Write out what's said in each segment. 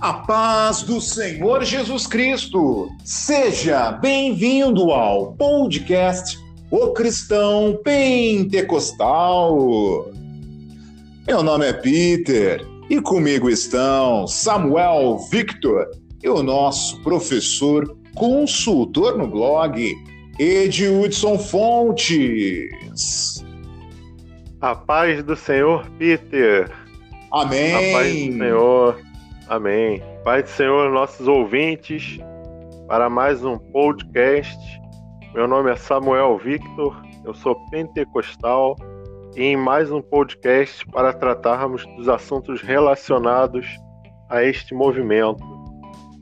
A paz do Senhor Jesus Cristo. Seja bem-vindo ao podcast O Cristão Pentecostal. Meu nome é Peter e comigo estão Samuel Victor e o nosso professor consultor no blog Edilson Fontes. A paz do Senhor, Peter. Amém. A paz do Senhor. Amém. Pai do Senhor, nossos ouvintes, para mais um podcast. Meu nome é Samuel Victor, eu sou pentecostal e em mais um podcast para tratarmos dos assuntos relacionados a este movimento.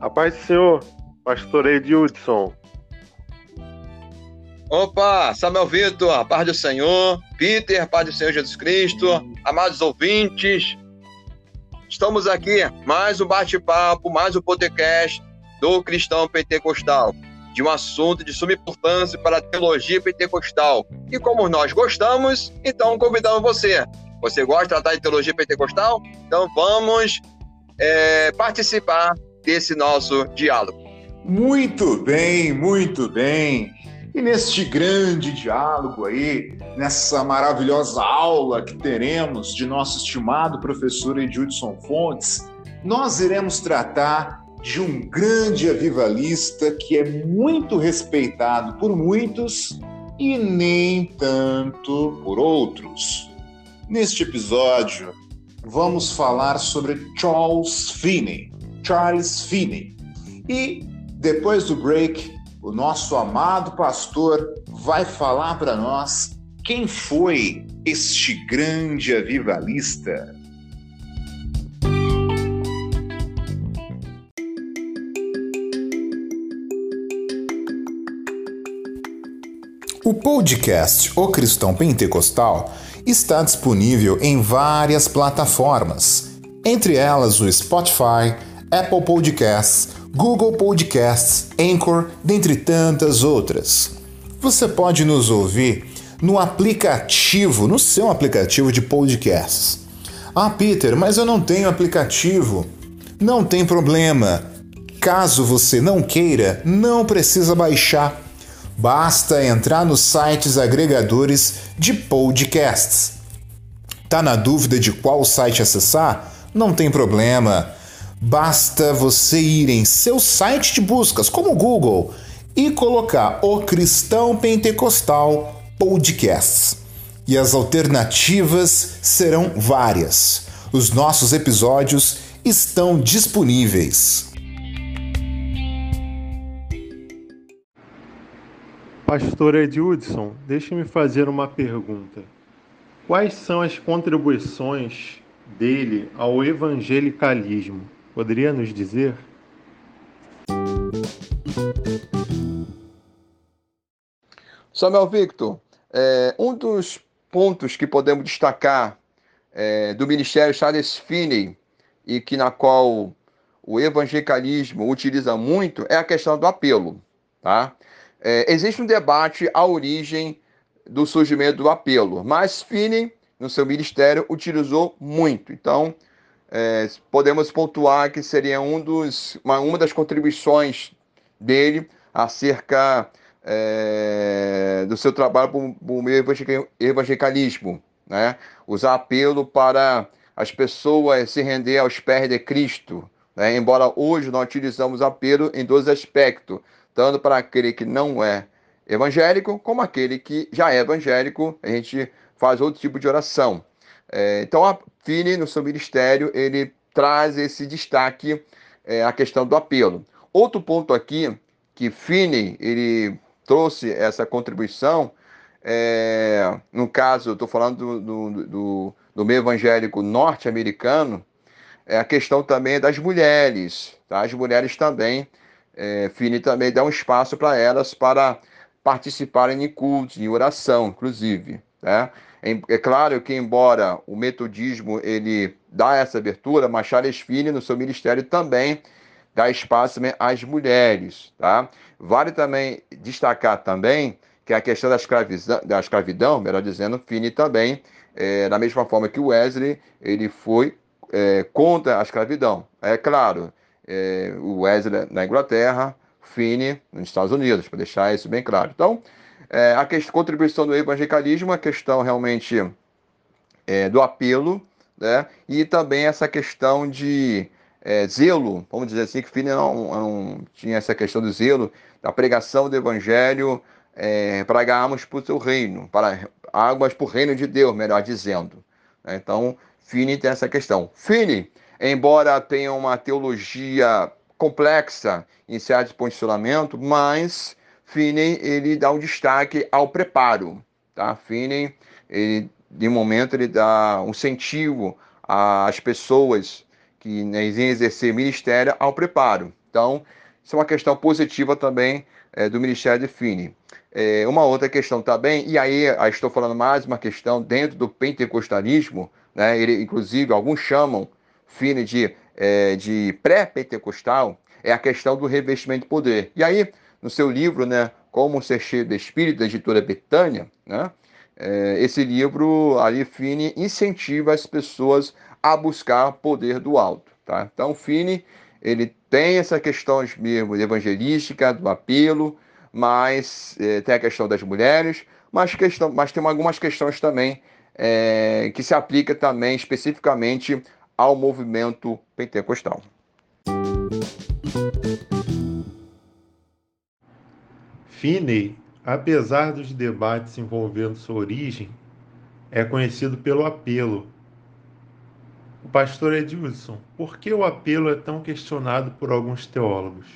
A paz do Senhor, pastor Edildson. Opa, Samuel Vitor, paz do Senhor, Peter, paz do Senhor Jesus Cristo, amados ouvintes, Estamos aqui, mais um bate-papo, mais um podcast do Cristão Pentecostal, de um assunto de suma importância para a teologia pentecostal. E como nós gostamos, então convidamos você. Você gosta de tratar de teologia pentecostal? Então vamos é, participar desse nosso diálogo. Muito bem, muito bem. E neste grande diálogo aí, nessa maravilhosa aula que teremos de nosso estimado professor Edilson Fontes, nós iremos tratar de um grande avivalista que é muito respeitado por muitos e nem tanto por outros. Neste episódio, vamos falar sobre Charles Finney. Charles Finney. E depois do break, o nosso amado pastor vai falar para nós quem foi este grande avivalista. O podcast O Cristão Pentecostal está disponível em várias plataformas, entre elas o Spotify, Apple Podcasts, Google Podcasts, Anchor, dentre tantas outras. Você pode nos ouvir no aplicativo, no seu aplicativo de podcasts. Ah, Peter, mas eu não tenho aplicativo. Não tem problema. Caso você não queira, não precisa baixar. Basta entrar nos sites agregadores de podcasts. Tá na dúvida de qual site acessar? Não tem problema. Basta você ir em seu site de buscas, como o Google, e colocar o Cristão Pentecostal Podcasts. E as alternativas serão várias. Os nossos episódios estão disponíveis. Pastor Edildson, deixe-me fazer uma pergunta. Quais são as contribuições dele ao evangelicalismo? Poderia nos dizer? Samuel Victor, é, um dos pontos que podemos destacar é, do Ministério Charles Finney e que na qual o evangelicalismo utiliza muito é a questão do apelo. Tá? É, existe um debate à origem do surgimento do apelo, mas Finney, no seu ministério, utilizou muito. Então, é, podemos pontuar que seria um dos, uma, uma das contribuições dele acerca é, do seu trabalho para o meu evangelicalismo, né? usar apelo para as pessoas se render aos pés de Cristo, né? embora hoje nós utilizamos apelo em dois aspectos, tanto para aquele que não é evangélico, como aquele que já é evangélico, a gente faz outro tipo de oração. É, então, a Fini, no seu ministério, ele traz esse destaque é, a questão do apelo. Outro ponto aqui que Fini ele trouxe essa contribuição, é, no caso, estou falando do, do, do, do meio evangélico norte-americano, é a questão também das mulheres. Tá? As mulheres também, é, também dá um espaço para elas para participarem em cultos, em oração, inclusive. Né? É claro que, embora o metodismo ele dá essa abertura, mas Charles no seu ministério, também dá espaço às mulheres. Tá? Vale também destacar também que a questão da escravidão, da escravidão melhor dizendo, Finney também, é, da mesma forma que Wesley, ele foi é, contra a escravidão. É claro, é, o Wesley na Inglaterra, Finney nos Estados Unidos, para deixar isso bem claro. Então, é, a questão, contribuição do evangelicalismo, a questão realmente é, do apelo, né? e também essa questão de é, zelo, vamos dizer assim, que Finney não, não, tinha essa questão do zelo, da pregação do evangelho é, para ganharmos para o seu reino, para águas para o reino de Deus, melhor dizendo. Né? Então, Finney tem essa questão. Finney, embora tenha uma teologia complexa em certo posicionamento, mas Finney ele dá um destaque ao preparo, tá? Finney, ele, de momento, ele dá um incentivo às pessoas que né, exercer ministério ao preparo. Então, isso é uma questão positiva também é, do Ministério de Finney. É, uma outra questão também, e aí estou falando mais uma questão dentro do pentecostalismo, né? Ele, inclusive, alguns chamam Finney de, é, de pré-pentecostal, é a questão do revestimento de poder. E aí, no seu livro, né, Como Ser Cheio do Espírito, da editora Betânia, né, é, esse livro, ali, Finney incentiva as pessoas a buscar poder do alto. Tá? Então, Finney, ele tem essa questão mesmo evangelística, do apelo, mas é, tem a questão das mulheres, mas, questão, mas tem algumas questões também é, que se aplica também especificamente ao movimento pentecostal. Finney, apesar dos debates envolvendo sua origem, é conhecido pelo apelo. O pastor Edilson, por que o apelo é tão questionado por alguns teólogos?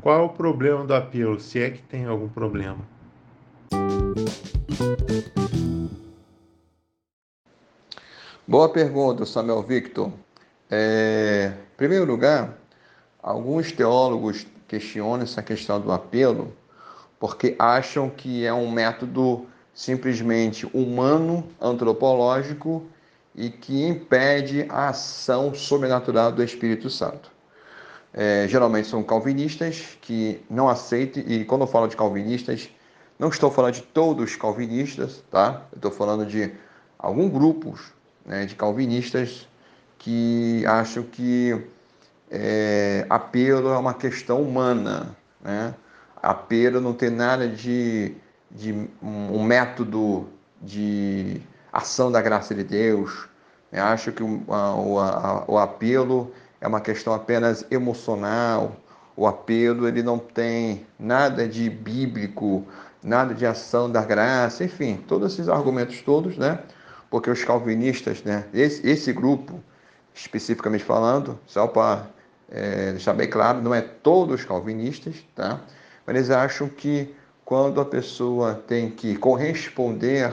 Qual é o problema do apelo, se é que tem algum problema? Boa pergunta, Samuel Victor. É, em primeiro lugar, alguns teólogos questionam essa questão do apelo porque acham que é um método simplesmente humano, antropológico e que impede a ação sobrenatural do Espírito Santo. É, geralmente são calvinistas que não aceitam, e quando eu falo de calvinistas, não estou falando de todos os calvinistas, tá? Eu estou falando de alguns grupos né, de calvinistas que acham que é, apelo é uma questão humana, né? Apelo não tem nada de, de um método de ação da graça de Deus. Eu acho que o, a, o apelo é uma questão apenas emocional. O apelo ele não tem nada de bíblico, nada de ação da graça, enfim, todos esses argumentos todos, né? Porque os calvinistas, né? Esse, esse grupo, especificamente falando, só para é, deixar bem claro, não é todos os calvinistas, tá? Mas eles acham que quando a pessoa tem que corresponder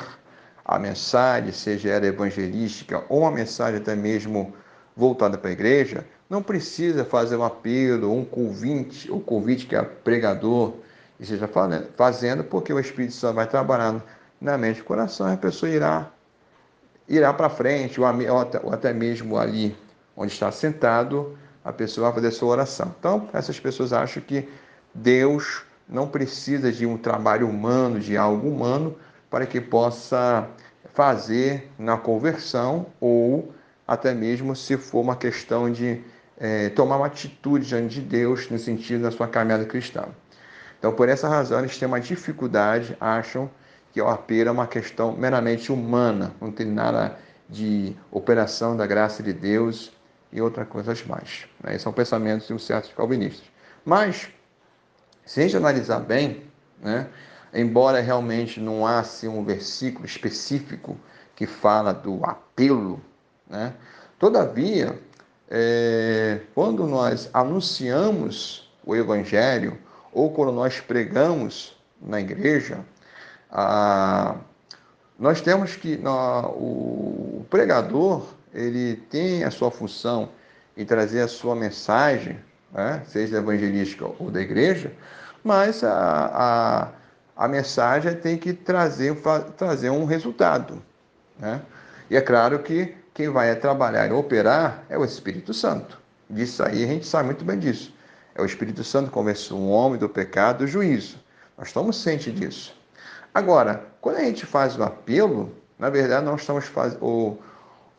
à mensagem, seja ela evangelística ou uma mensagem até mesmo voltada para a igreja, não precisa fazer um apelo, um convite, o convite que é pregador esteja fazendo, porque o Espírito Santo vai trabalhar na mente e coração e a pessoa irá, irá para frente, ou até, ou até mesmo ali onde está sentado, a pessoa vai fazer a sua oração. Então, essas pessoas acham que Deus não precisa de um trabalho humano, de algo humano, para que possa fazer na conversão ou até mesmo se for uma questão de é, tomar uma atitude diante de Deus no sentido da sua caminhada cristã. Então, por essa razão, eles têm uma dificuldade, acham que o apelo é uma questão meramente humana, não tem nada de operação da graça de Deus e outras coisas mais. Né? São pensamentos de um certos calvinistas. Mas, se a gente analisar bem, né, embora realmente não há assim, um versículo específico que fala do apelo, né, todavia, é, quando nós anunciamos o Evangelho ou quando nós pregamos na igreja, nós temos que o, o pregador ele tem a sua função em trazer a sua mensagem, né, seja evangelística ou da igreja, mas a, a, a mensagem tem que trazer, trazer um resultado. Né? E é claro que quem vai trabalhar e operar é o Espírito Santo. Disso aí a gente sabe muito bem disso. É o Espírito Santo que convenceu o homem do pecado do juízo. Nós estamos cientes disso. Agora, quando a gente faz o apelo, na verdade nós estamos faz... o...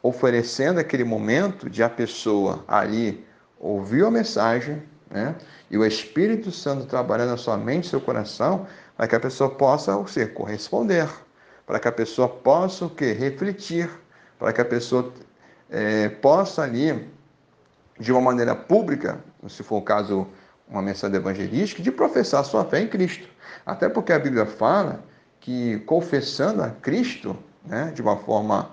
oferecendo aquele momento de a pessoa ali ouviu a mensagem, né? E o Espírito Santo trabalhando na sua mente, seu coração, para que a pessoa possa o ser corresponder, para que a pessoa possa o quê? refletir, para que a pessoa é, possa ali, de uma maneira pública, se for o caso uma mensagem evangelística, de professar sua fé em Cristo. Até porque a Bíblia fala que confessando a Cristo, né, de uma forma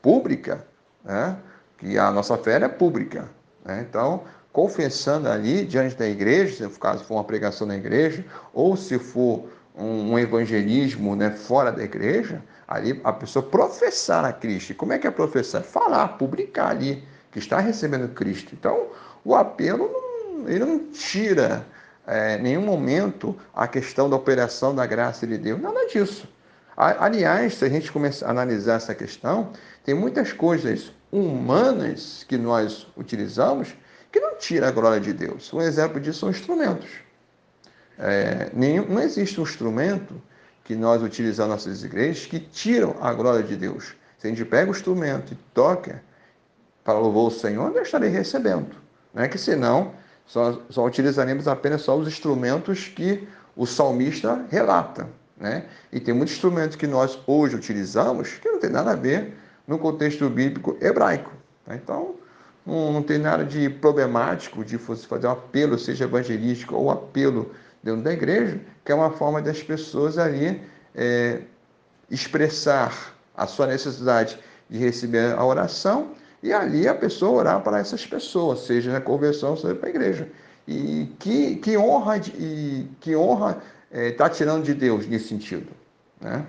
pública, né, que a nossa fé é pública. Né? Então, confessando ali diante da igreja, se caso for uma pregação na igreja, ou se for um, evangelismo né, fora da igreja, ali a pessoa professar a Cristo. Como é que é professar? Falar, publicar ali que está recebendo Cristo. Então, o apelo não, ele não tira é, nenhum momento a questão da operação da graça de Deus, nada disso. Aliás, se a gente começar a analisar essa questão, tem muitas coisas humanas que nós utilizamos que não tira a glória de Deus. Um exemplo disso são instrumentos. É, nenhum, não existe um instrumento que nós utilizamos nas nossas igrejas que tiram a glória de Deus. Se a gente pega o instrumento e toca para louvar o Senhor, nós estaremos recebendo. Não é que senão só, só utilizaremos apenas só os instrumentos que o salmista relata. Né? E tem muitos instrumentos que nós hoje utilizamos que não tem nada a ver no contexto bíblico hebraico. Né? Então, não, não, tem nada de problemático de fazer um apelo, seja evangelístico ou apelo dentro da igreja, que é uma forma das pessoas ali é, expressar a sua necessidade de receber a oração e ali a pessoa orar para essas pessoas, seja na conversão, seja para a igreja. E que, que honra e que honra está é, tá tirando de Deus nesse sentido, né?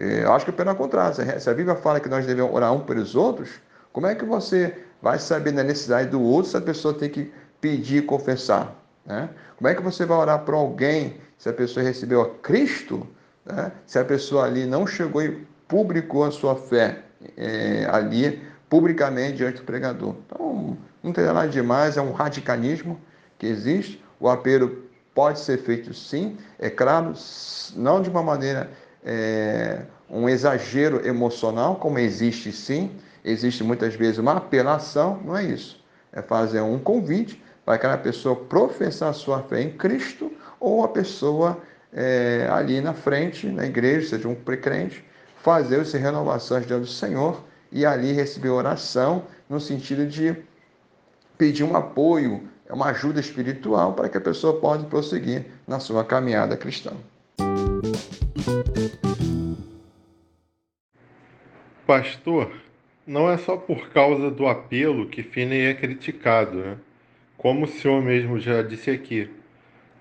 É, eu acho que é pelo contrário. Se a Bíblia fala que nós devemos orar um pelos outros, como é que você vai saber da necessidade do outro se a pessoa tem que pedir e confessar? Né? Como é que você vai orar para alguém se a pessoa recebeu a Cristo, né? se a pessoa ali não chegou e publicou a sua fé é, ali publicamente diante do pregador? Então, não tem nada demais, é um radicalismo que existe. O apelo pode ser feito sim, é claro, não de uma maneira é, um exagero emocional, como existe sim, existe muitas vezes uma apelação, não é isso. É fazer um convite para aquela pessoa professar sua fé em Cristo ou a pessoa é, ali na frente, na igreja, seja um precrente, fazer as renovações diante do Senhor e ali receber oração no sentido de pedir um apoio, uma ajuda espiritual para que a pessoa possa prosseguir na sua caminhada cristã. Pastor, não é só por causa do apelo que Finney é criticado, né? como o senhor mesmo já disse aqui.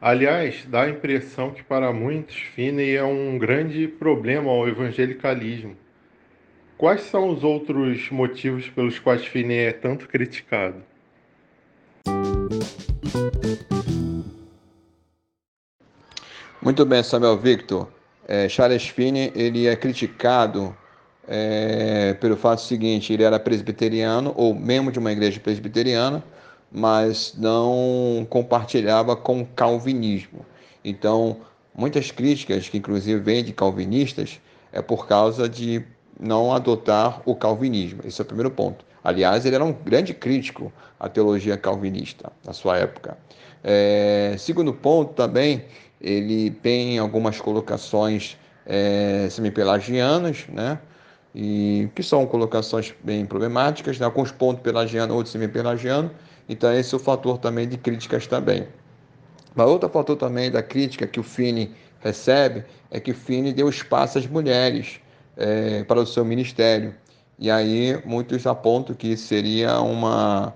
Aliás, dá a impressão que para muitos Finney é um grande problema ao evangelicalismo. Quais são os outros motivos pelos quais Finney é tanto criticado? Muito bem, Samuel Victor. É, Charles Finney ele é criticado é, pelo fato seguinte: ele era presbiteriano ou membro de uma igreja presbiteriana mas não compartilhava com o calvinismo. Então, muitas críticas, que inclusive vêm de calvinistas, é por causa de não adotar o calvinismo. Esse é o primeiro ponto. Aliás, ele era um grande crítico à teologia calvinista na sua época. É, segundo ponto também, ele tem algumas colocações é, semipelagianas, né? E que são colocações bem problemáticas, né? alguns pontos pelagianos, outros semipelagianos, então, esse é o fator também de críticas também. Mas outro fator também da crítica que o Fini recebe é que o Fini deu espaço às mulheres é, para o seu ministério. E aí muitos apontam que seria uma,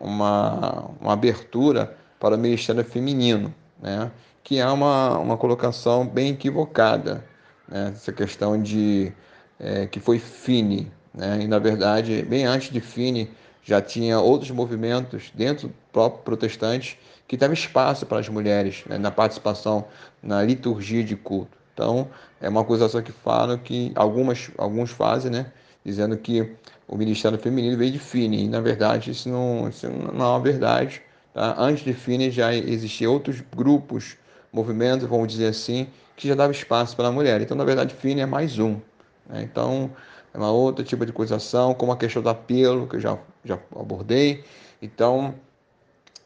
uma, uma abertura para o ministério feminino, né? Que é uma, uma colocação bem equivocada, né? essa questão de é, que foi Fini. Né? E, na verdade, bem antes de Fini, já tinha outros movimentos dentro do próprio protestante que dava espaço para as mulheres né, na participação na liturgia de culto. Então, é uma acusação que falam que algumas, alguns fazem, né, dizendo que o ministério feminino veio de Fini. E, na verdade, isso não, isso não é uma verdade. Tá? Antes de Fini já existiam outros grupos, movimentos, vamos dizer assim, que já dava espaço para a mulher. Então, na verdade, Fini é mais um. Né? Então, é uma outra tipo de acusação, como a questão do apelo, que eu já, já abordei. Então,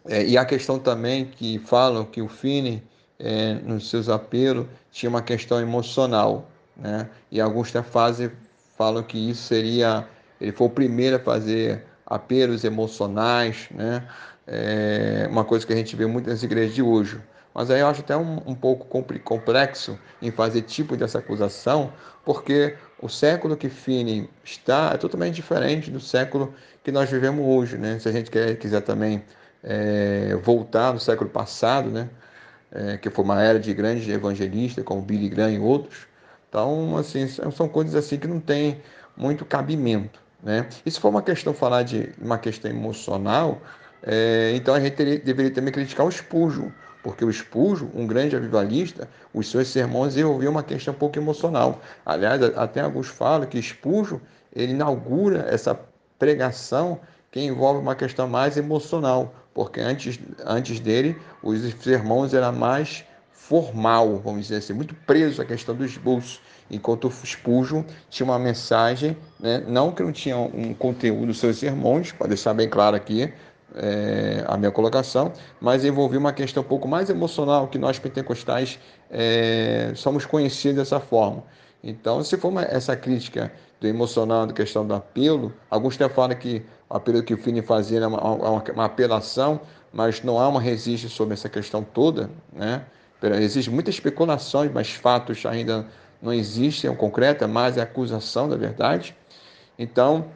É, e a questão também que falam que o Fini, é, nos seus apelos, tinha uma questão emocional, né? E alguns até fazem, falam que isso seria, ele foi o primeiro a fazer apelos emocionais, né? É uma coisa que a gente vê muito nas igrejas de hoje. Mas aí eu acho até um, um pouco complexo em fazer tipo dessa acusação, porque o século que Fini está é totalmente diferente do século que nós vivemos hoje, né? Se a gente quer, quiser também é, voltar no século passado, né? É, que foi uma era de grandes evangelistas, como Billy Graham e outros. Então, assim, são coisas assim que não tem muito cabimento, né? E se for uma questão falar de uma questão emocional, é, então a gente teria, deveria também criticar o Spurgeon, porque o Spurgeon, um grande avivalista, os seus sermões envolviam uma questão um pouco emocional. Aliás, até alguns falam que Spurgeon ele inaugura essa pregação que envolve uma questão mais emocional, porque antes, antes dele os sermões eram mais formal, vamos dizer assim, muito preso à questão dos bolsos, enquanto o Spurgeon tinha uma mensagem, né, não que não tinha um conteúdo dos seus sermões, para deixar bem claro aqui, é, a minha colocação, mas envolvia uma questão um pouco mais emocional que nós pentecostais é, somos conhecidos dessa forma. Então, se for uma, essa crítica do emocional, da questão do apelo, alguns até falam que o apelo que o Fini fazia era uma, uma, uma apelação, mas não há uma resistência sobre essa questão toda, né? Existem muitas especulações, mas fatos ainda não existem, é um concreto, é mais a acusação da verdade. Então,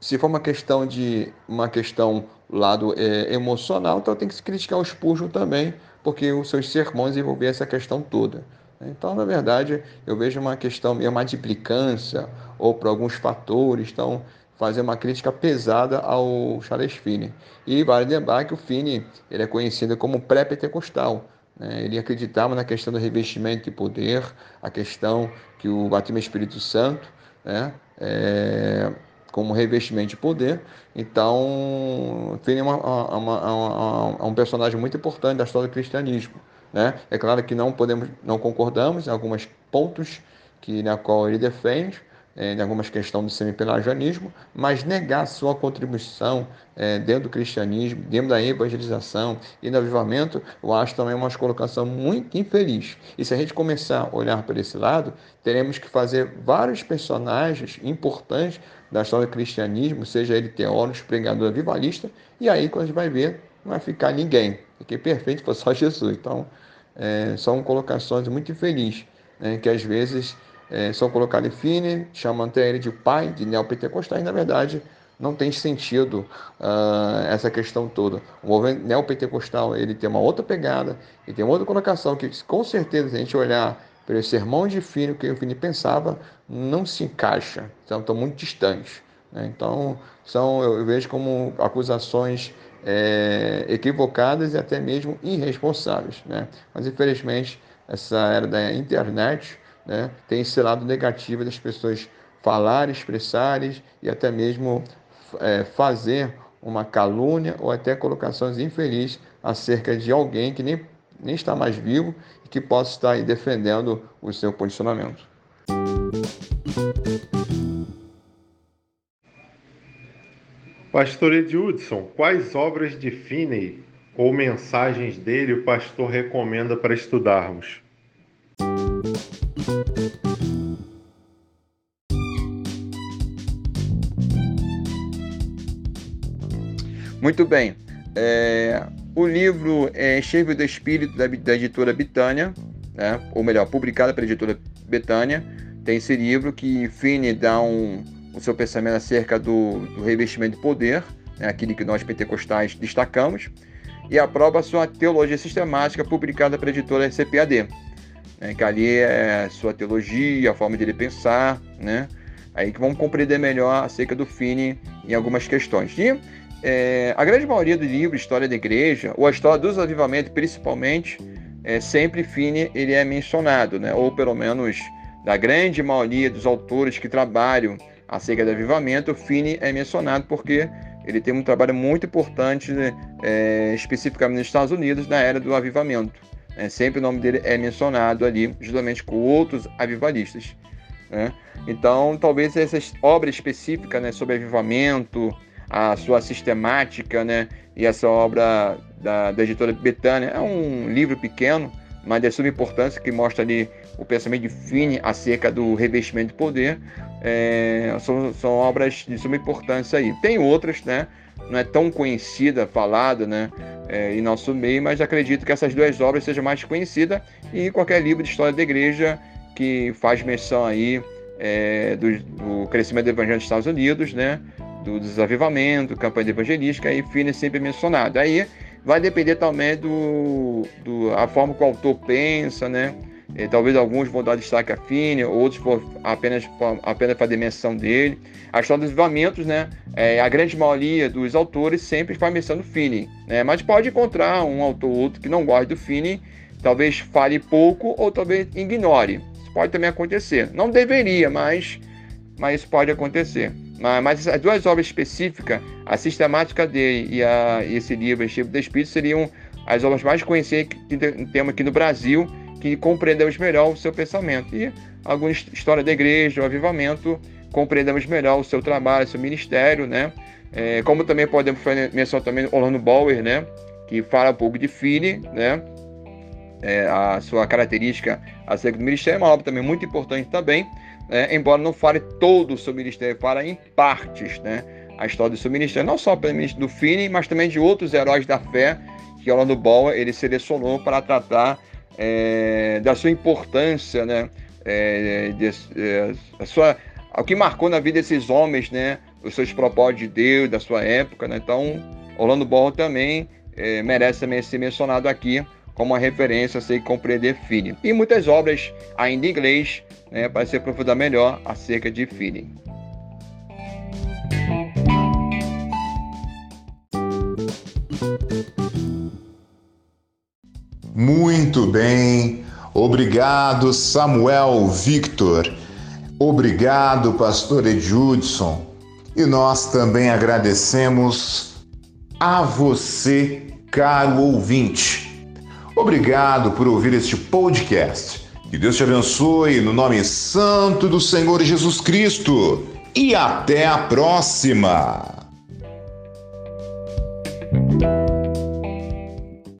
se for uma questão de uma questão lado é, emocional, então tem que se criticar o Spurgeon também, porque os seus sermões envolviam essa questão toda. Então, na verdade, eu vejo uma questão meio uma implicância ou por alguns fatores, então fazer uma crítica pesada ao Charles Finney. E vale lembrar que o Finney ele é conhecido como pré-pentecostal. Né? Ele acreditava na questão do revestimento de poder, a questão que o batismo Espírito Santo, né? É como revestimento de poder. Então, Finney é uma, uma, uma, um personagem muito importante da história do cristianismo. Né? É claro que não podemos, não concordamos em alguns pontos que na qual ele defende, é, em algumas questões do semipelagianismo, mas negar sua contribuição é, dentro do cristianismo, dentro da evangelização e do avivamento, eu acho também uma colocação muito infeliz. E se a gente começar a olhar para esse lado, teremos que fazer vários personagens importantes da história do cristianismo, seja ele teólogo, pregador, avivalista, e aí quando a gente vai ver, não vai ficar ninguém, porque perfeito foi só Jesus. Então, é, são colocações muito infelizes, né, que às vezes é, são colocados em fine, chamam até ele de pai de neopentecostais, na verdade não tem sentido uh, essa questão toda. O movimento neopentecostal ele tem uma outra pegada e tem uma outra colocação que com certeza se a gente olhar pelo sermão de Fini, o que o Fini pensava, não se encaixa, então estão muito distantes. Né? Então, são, eu vejo como acusações é, equivocadas e até mesmo irresponsáveis. Né? Mas, infelizmente, essa era da internet né, tem esse lado negativo das pessoas falarem, expressarem e até mesmo é, fazer uma calúnia ou até colocações infelizes acerca de alguém que nem, nem está mais vivo e que possa estar aí defendendo o seu posicionamento. Pastor Edildson, quais obras de Finney ou mensagens dele o pastor recomenda para estudarmos? Muito bem. É, o livro é Cheio do Espírito, da, da editora Bitânia, né? ou melhor, publicada pela editora Betânia. Tem esse livro que Finney dá um, o seu pensamento acerca do, do revestimento de poder, né? aquele que nós pentecostais destacamos, e aprova sua teologia sistemática publicada pela editora CPAD, né? que ali é sua teologia, a forma de ele pensar, né? aí que vamos compreender melhor acerca do Finney em algumas questões. E é, a grande maioria do livro História da Igreja, ou a história dos avivamentos principalmente, é, sempre Finney ele é mencionado, né? ou pelo menos da grande maioria dos autores que trabalham acerca do avivamento, Finney é mencionado porque ele tem um trabalho muito importante, né? é, especificamente nos Estados Unidos, na era do avivamento. É, sempre o nome dele é mencionado ali, justamente com outros avivalistas. Né? Então, talvez essa obra específica né, sobre avivamento, a sua sistemática, né? E essa obra da, da editora Betânia. É um livro pequeno, mas de suma importância, que mostra ali o pensamento de Fine acerca do revestimento de poder. É, são, são obras de suma importância aí. Tem outras, né? Não é tão conhecida, falada, né? É, em nosso meio, mas acredito que essas duas obras sejam mais conhecidas e qualquer livro de história da igreja que faz menção aí é, do, do, crescimento do evangelho nos Estados Unidos, né? Do desavivamento, campanha evangelística, e Fine é sempre mencionado. Aí vai depender também do, do a forma que o autor pensa, né? E, talvez alguns vão dar destaque a Fine, outros for apenas, apenas a dimensão dele. A história dos avivamentos, né? É, a grande maioria dos autores sempre faz menção do Fine, né? Mas pode encontrar um autor ou outro que não gosta do Fine, talvez fale pouco ou talvez ignore. Isso pode também acontecer. Não deveria, mas, mas pode acontecer. Mas, as duas obras específicas, a sistemática dele e, a, esse livro, Chico do Espírito, seriam as obras mais conhecidas que temos aqui no Brasil, que compreendemos melhor o seu pensamento. E alguma história da igreja, o avivamento, compreendemos melhor o seu trabalho, o seu ministério, né? É, como também podemos mencionar também Orlando Bauer, né? Que fala um pouco de Fini, né? É, a sua característica acerca do ministério, é uma obra também muito importante também né? embora não fale todo o seu ministério, fala em partes, né? A história do seu ministério, não só pelo ministro do Finney, mas também de outros heróis da fé que Orlando Boa ele selecionou para tratar é, da sua importância, né? É, de, é, a sua, o que marcou na vida desses homens, né? Os seus propósitos de Deus, da sua época, né? Então, Orlando Boa também é, merece também ser mencionado aqui como uma referência a ser compreender Finney. E muitas obras ainda em inglês né, para se aprofundar melhor acerca de feeling. Muito bem. Obrigado, Samuel Victor. Obrigado, pastor Edjudson. E nós também agradecemos a você, caro ouvinte. Obrigado por ouvir este podcast. Que Deus te abençoe no nome santo do Senhor Jesus Cristo. E até a próxima!